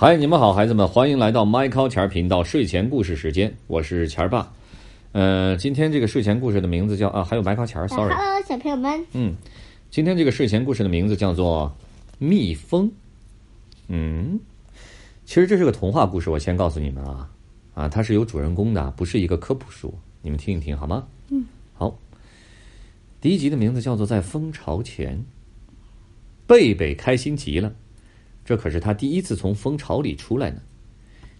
嗨，你们好，孩子们，欢迎来到麦考钱儿频道睡前故事时间，我是钱儿爸。呃，今天这个睡前故事的名字叫啊，还有麦考钱儿，sorry。Hello，小朋友们，嗯，今天这个睡前故事的名字叫做蜜蜂。嗯，其实这是个童话故事，我先告诉你们啊，啊，它是有主人公的，不是一个科普书，你们听一听好吗？嗯，好。第一集的名字叫做在蜂巢前。贝贝开心极了，这可是他第一次从蜂巢里出来呢。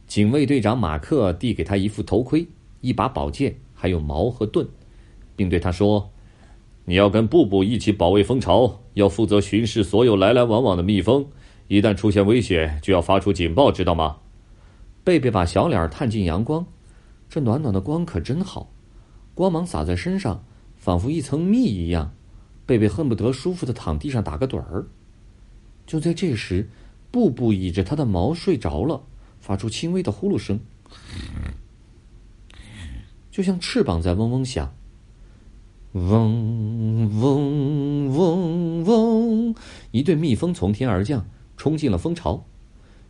警卫队长马克递给他一副头盔、一把宝剑，还有矛和盾，并对他说。你要跟布布一起保卫蜂巢，要负责巡视所有来来往往的蜜蜂。一旦出现危险，就要发出警报，知道吗？贝贝把小脸探进阳光，这暖暖的光可真好，光芒洒在身上，仿佛一层蜜一样。贝贝恨不得舒服的躺地上打个盹儿。就在这时，布布倚着他的毛睡着了，发出轻微的呼噜声，就像翅膀在嗡嗡响。嗡嗡嗡嗡！一对蜜蜂从天而降，冲进了蜂巢。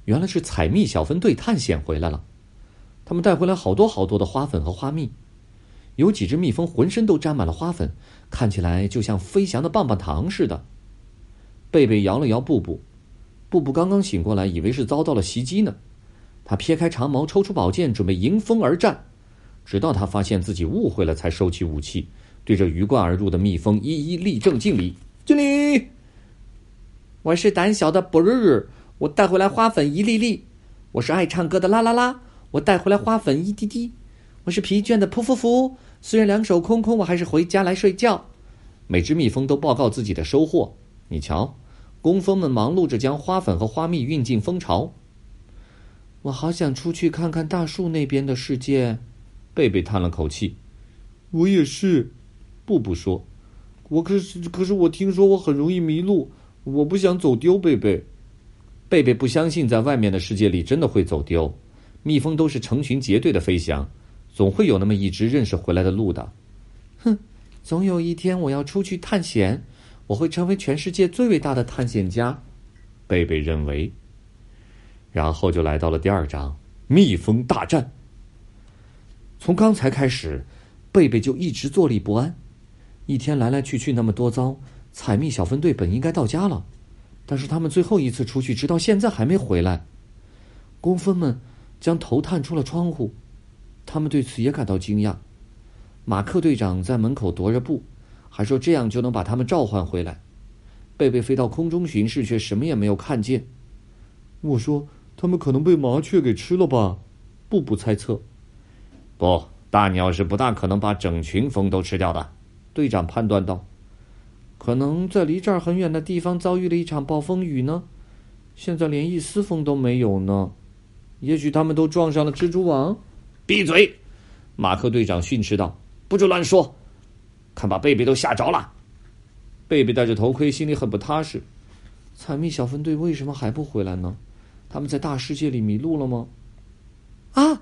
原来是采蜜小分队探险回来了，他们带回来好多好多的花粉和花蜜。有几只蜜蜂浑身都沾满了花粉，看起来就像飞翔的棒棒糖似的。贝贝摇了摇布布，布布刚刚醒过来，以为是遭到了袭击呢。他撇开长矛，抽出宝剑，准备迎风而战。直到他发现自己误会了，才收起武器。对着鱼贯而入的蜜蜂一一立正敬礼，敬礼。我是胆小的布日日，我带回来花粉一粒粒；我是爱唱歌的啦啦啦，我带回来花粉一滴滴；我是疲倦的噗噗噗，虽然两手空空，我还是回家来睡觉。每只蜜蜂都报告自己的收获。你瞧，工蜂们忙碌着将花粉和花蜜运进蜂巢。我好想出去看看大树那边的世界。贝贝叹了口气，我也是。布布说：“我可是，可是我听说我很容易迷路，我不想走丢。”贝贝，贝贝不相信在外面的世界里真的会走丢。蜜蜂都是成群结队的飞翔，总会有那么一只认识回来的路的。哼，总有一天我要出去探险，我会成为全世界最伟大的探险家。贝贝认为。然后就来到了第二章：蜜蜂大战。从刚才开始，贝贝就一直坐立不安。一天来来去去那么多遭，采蜜小分队本应该到家了，但是他们最后一次出去，直到现在还没回来。工蜂们将头探出了窗户，他们对此也感到惊讶。马克队长在门口踱着步，还说这样就能把他们召唤回来。贝贝飞到空中巡视，却什么也没有看见。我说：“他们可能被麻雀给吃了吧？”布布猜测。不，大鸟是不大可能把整群蜂都吃掉的。队长判断道：“可能在离这儿很远的地方遭遇了一场暴风雨呢，现在连一丝风都没有呢。也许他们都撞上了蜘蛛网。”闭嘴！马克队长训斥道：“不准乱说！看把贝贝都吓着了。”贝贝戴着头盔，心里很不踏实。采蜜小分队为什么还不回来呢？他们在大世界里迷路了吗？啊！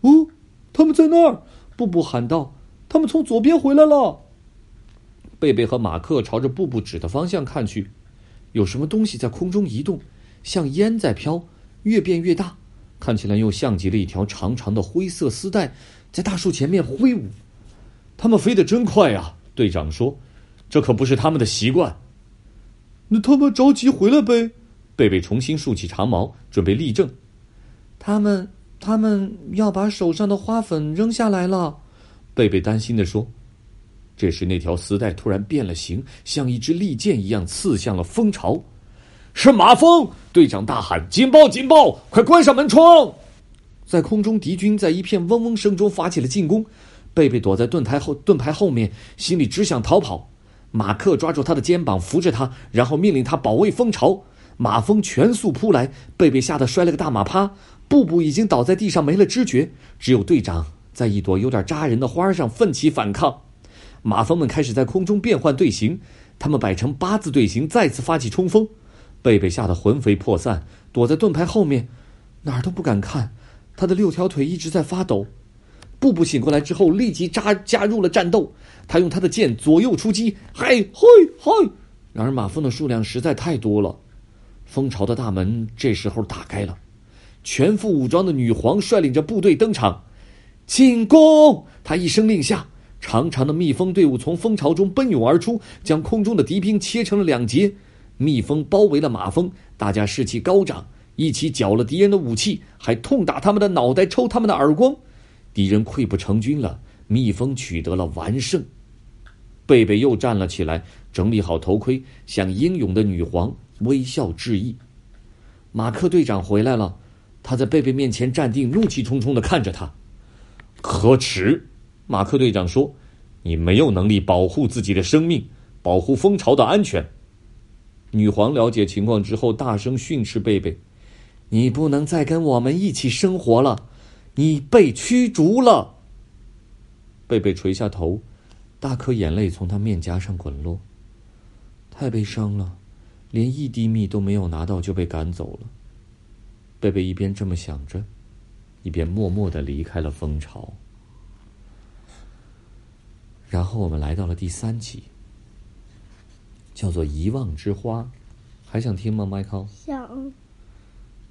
哦，他们在那儿！布布喊道：“他们从左边回来了。”贝贝和马克朝着布布指的方向看去，有什么东西在空中移动，像烟在飘，越变越大，看起来又像极了一条长长的灰色丝带，在大树前面挥舞。他们飞得真快呀！队长说：“这可不是他们的习惯。”那他们着急回来呗？贝贝重新竖起长矛，准备立正。他们，他们要把手上的花粉扔下来了。贝贝担心地说。这时，那条丝带突然变了形，像一支利剑一样刺向了蜂巢。是马蜂！队长大喊：“警报！警报！快关上门窗！”在空中，敌军在一片嗡嗡声中发起了进攻。贝贝躲在盾牌后，盾牌后面，心里只想逃跑。马克抓住他的肩膀，扶着他，然后命令他保卫蜂巢。马蜂全速扑来，贝贝吓得摔了个大马趴。布布已经倒在地上没了知觉，只有队长在一朵有点扎人的花上奋起反抗。马蜂们开始在空中变换队形，他们摆成八字队形，再次发起冲锋。贝贝吓得魂飞魄散，躲在盾牌后面，哪儿都不敢看。他的六条腿一直在发抖。布布醒过来之后，立即扎加入了战斗。他用他的剑左右出击，嗨嘿嗨！然而马蜂的数量实在太多了，蜂巢的大门这时候打开了，全副武装的女皇率领着部队登场，进攻！他一声令下，长长的蜜蜂队伍从蜂巢中奔涌而出，将空中的敌兵切成了两截。蜜蜂包围了马蜂，大家士气高涨，一起缴了敌人的武器，还痛打他们的脑袋，抽他们的耳光。敌人溃不成军了，蜜蜂取得了完胜。贝贝又站了起来，整理好头盔，向英勇的女皇微笑致意。马克队长回来了，他在贝贝面前站定，怒气冲冲的看着他。可耻！马克队长说：“你没有能力保护自己的生命，保护蜂巢的安全。”女皇了解情况之后，大声训斥贝贝：“你不能再跟我们一起生活了，你被驱逐了。”贝贝垂下头。大颗眼泪从他面颊上滚落，太悲伤了，连一滴蜜都没有拿到就被赶走了。贝贝一边这么想着，一边默默的离开了蜂巢。然后我们来到了第三集，叫做《遗忘之花》，还想听吗，迈克？想。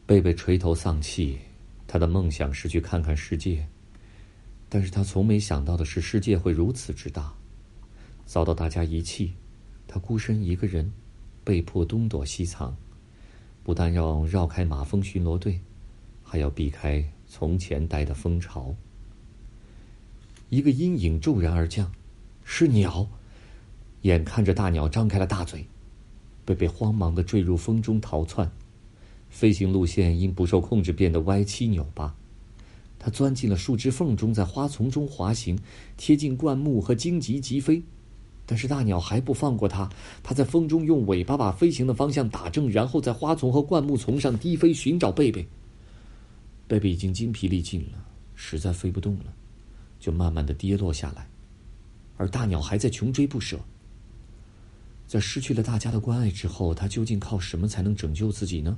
贝贝垂头丧气，他的梦想是去看看世界，但是他从没想到的是世界会如此之大。遭到大家遗弃，他孤身一个人，被迫东躲西藏，不但要绕开马蜂巡逻队，还要避开从前待的蜂巢。一个阴影骤然而降，是鸟。眼看着大鸟张开了大嘴，贝贝慌忙的坠入风中逃窜，飞行路线因不受控制变得歪七扭八。它钻进了树枝缝中，在花丛中滑行，贴近灌木和荆棘疾飞。但是大鸟还不放过它，它在风中用尾巴把飞行的方向打正，然后在花丛和灌木丛上低飞寻找贝贝。贝贝已经筋疲力尽了，实在飞不动了，就慢慢的跌落下来，而大鸟还在穷追不舍。在失去了大家的关爱之后，它究竟靠什么才能拯救自己呢？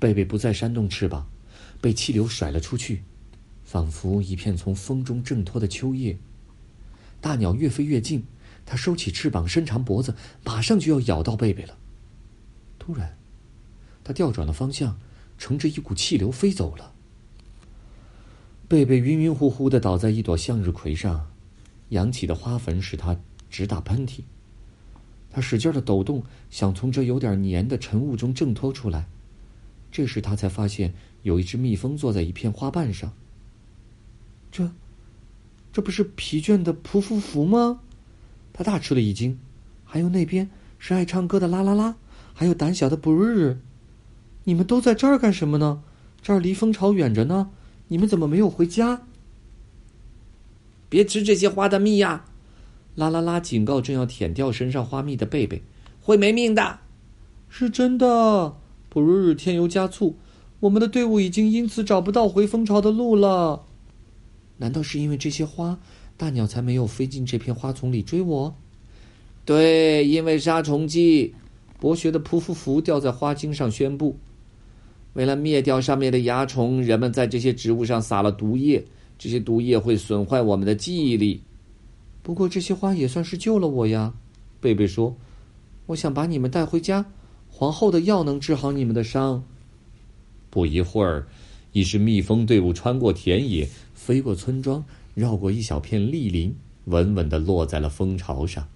贝贝不再扇动翅膀，被气流甩了出去，仿佛一片从风中挣脱的秋叶。大鸟越飞越近。它收起翅膀，伸长脖子，马上就要咬到贝贝了。突然，他调转了方向，乘着一股气流飞走了。贝贝晕晕乎乎的倒在一朵向日葵上，扬起的花粉使他直打喷嚏。他使劲的抖动，想从这有点黏的尘雾中挣脱出来。这时他才发现，有一只蜜蜂坐在一片花瓣上。这，这不是疲倦的匍匐服吗？他大吃了一惊，还有那边是爱唱歌的啦啦啦，还有胆小的布日日，你们都在这儿干什么呢？这儿离蜂巢远着呢，你们怎么没有回家？别吃这些花的蜜呀！啦啦啦警告正要舔掉身上花蜜的贝贝，会没命的。是真的，不日日添油加醋，我们的队伍已经因此找不到回蜂巢的路了。难道是因为这些花？大鸟才没有飞进这片花丛里追我。对，因为杀虫剂。博学的匍匐匐吊在花茎上宣布：“为了灭掉上面的蚜虫，人们在这些植物上撒了毒液。这些毒液会损坏我们的记忆力。不过这些花也算是救了我呀。”贝贝说：“我想把你们带回家，皇后的药能治好你们的伤。”不一会儿，一支蜜蜂队伍穿过田野，飞过村庄。绕过一小片栗林，稳稳的落在了蜂巢上。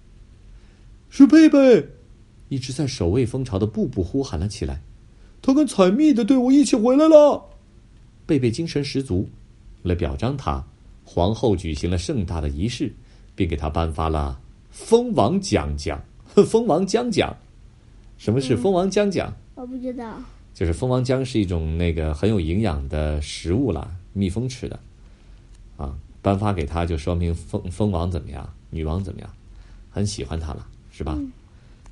是贝贝，一直在守卫蜂巢的布布呼喊了起来：“他跟采蜜的队伍一起回来了。”贝贝精神十足。为了表彰他，皇后举行了盛大的仪式，并给他颁发了蜂王奖奖。蜂王将奖，什么是蜂王浆浆？我不知道。就是蜂王浆是一种那个很有营养的食物啦，蜜蜂吃的，啊。颁发给他，就说明蜂蜂王怎么样，女王怎么样，很喜欢他了，是吧？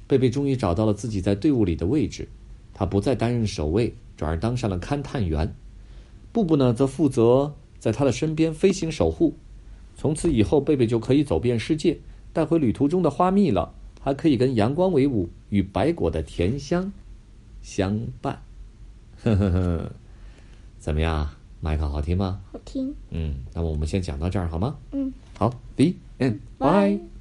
贝贝终于找到了自己在队伍里的位置，他不再担任守卫，转而当上了勘探员。布布呢，则负责在他的身边飞行守护。从此以后，贝贝就可以走遍世界，带回旅途中的花蜜了，还可以跟阳光为伍，与白果的甜香相伴。呵呵呵，怎么样？麦克好听吗？好听。嗯，那么我们先讲到这儿好吗？嗯，好，The end，bye。